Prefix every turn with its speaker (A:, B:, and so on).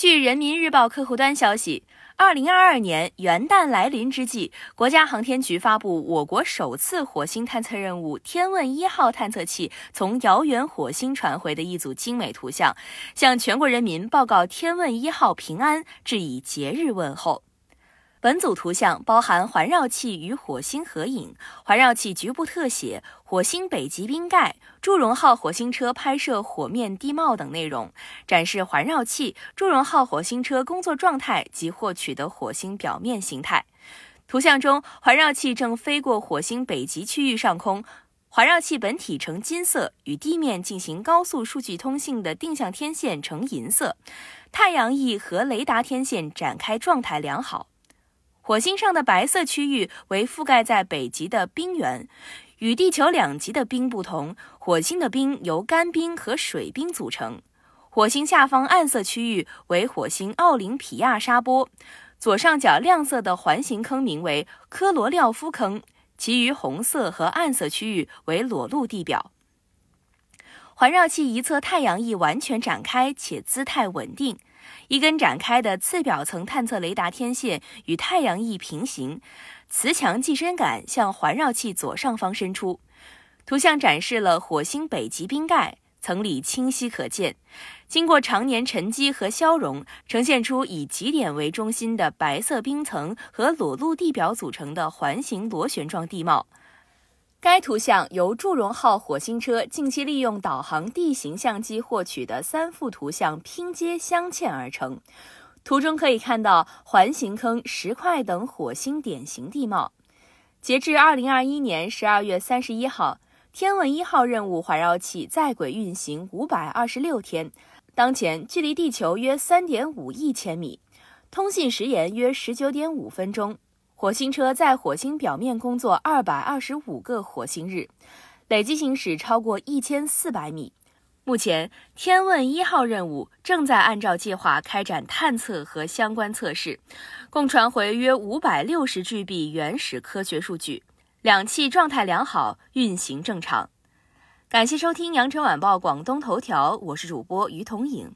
A: 据人民日报客户端消息，二零二二年元旦来临之际，国家航天局发布我国首次火星探测任务“天问一号”探测器从遥远火星传回的一组精美图像，向全国人民报告“天问一号”平安，致以节日问候。本组图像包含环绕器与火星合影、环绕器局部特写、火星北极冰盖、祝融号火星车拍摄火面地貌等内容，展示环绕器、祝融号火星车工作状态及获取的火星表面形态。图像中，环绕器正飞过火星北极区域上空，环绕器本体呈金色，与地面进行高速数据通信的定向天线呈银色，太阳翼和雷达天线展开状态良好。火星上的白色区域为覆盖在北极的冰原，与地球两极的冰不同，火星的冰由干冰和水冰组成。火星下方暗色区域为火星奥林匹亚沙波，左上角亮色的环形坑名为科罗廖夫坑，其余红色和暗色区域为裸露地表。环绕器一侧太阳翼完全展开且姿态稳定。一根展开的次表层探测雷达天线与太阳翼平行，磁强寄生杆向环绕器左上方伸出。图像展示了火星北极冰盖，层理清晰可见，经过常年沉积和消融，呈现出以极点为中心的白色冰层和裸露地表组成的环形螺旋状地貌。该图像由祝融号火星车近期利用导航地形相机获取的三幅图像拼接镶嵌而成。图中可以看到环形坑、石块等火星典型地貌。截至二零二一年十二月三十一号，天问一号任务环绕器在轨运行五百二十六天，当前距离地球约三点五亿千米，通信时延约十九点五分钟。火星车在火星表面工作二百二十五个火星日，累计行驶超过一千四百米。目前，天问一号任务正在按照计划开展探测和相关测试，共传回约五百六十 GB 原始科学数据，两器状态良好，运行正常。感谢收听羊城晚报广东头条，我是主播于彤颖。